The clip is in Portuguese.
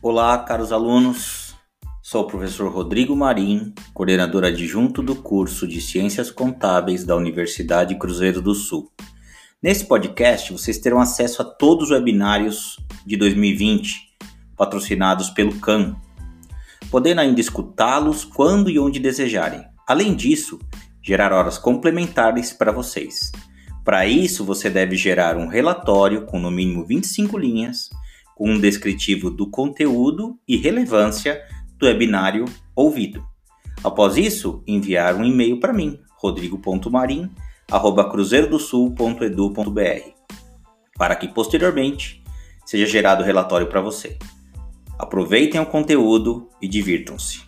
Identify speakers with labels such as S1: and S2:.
S1: Olá, caros alunos. Sou o professor Rodrigo Marim, coordenador adjunto do curso de Ciências Contábeis da Universidade Cruzeiro do Sul. Nesse podcast, vocês terão acesso a todos os webinários de 2020, patrocinados pelo CAN, podendo ainda escutá-los quando e onde desejarem. Além disso, gerar horas complementares para vocês. Para isso, você deve gerar um relatório com no mínimo 25 linhas com um descritivo do conteúdo e relevância do webinário ouvido. Após isso, enviar um e-mail para mim, rodrigo.marim@cruzeirodosul.edu.br, para que posteriormente seja gerado relatório para você. Aproveitem o conteúdo e divirtam-se.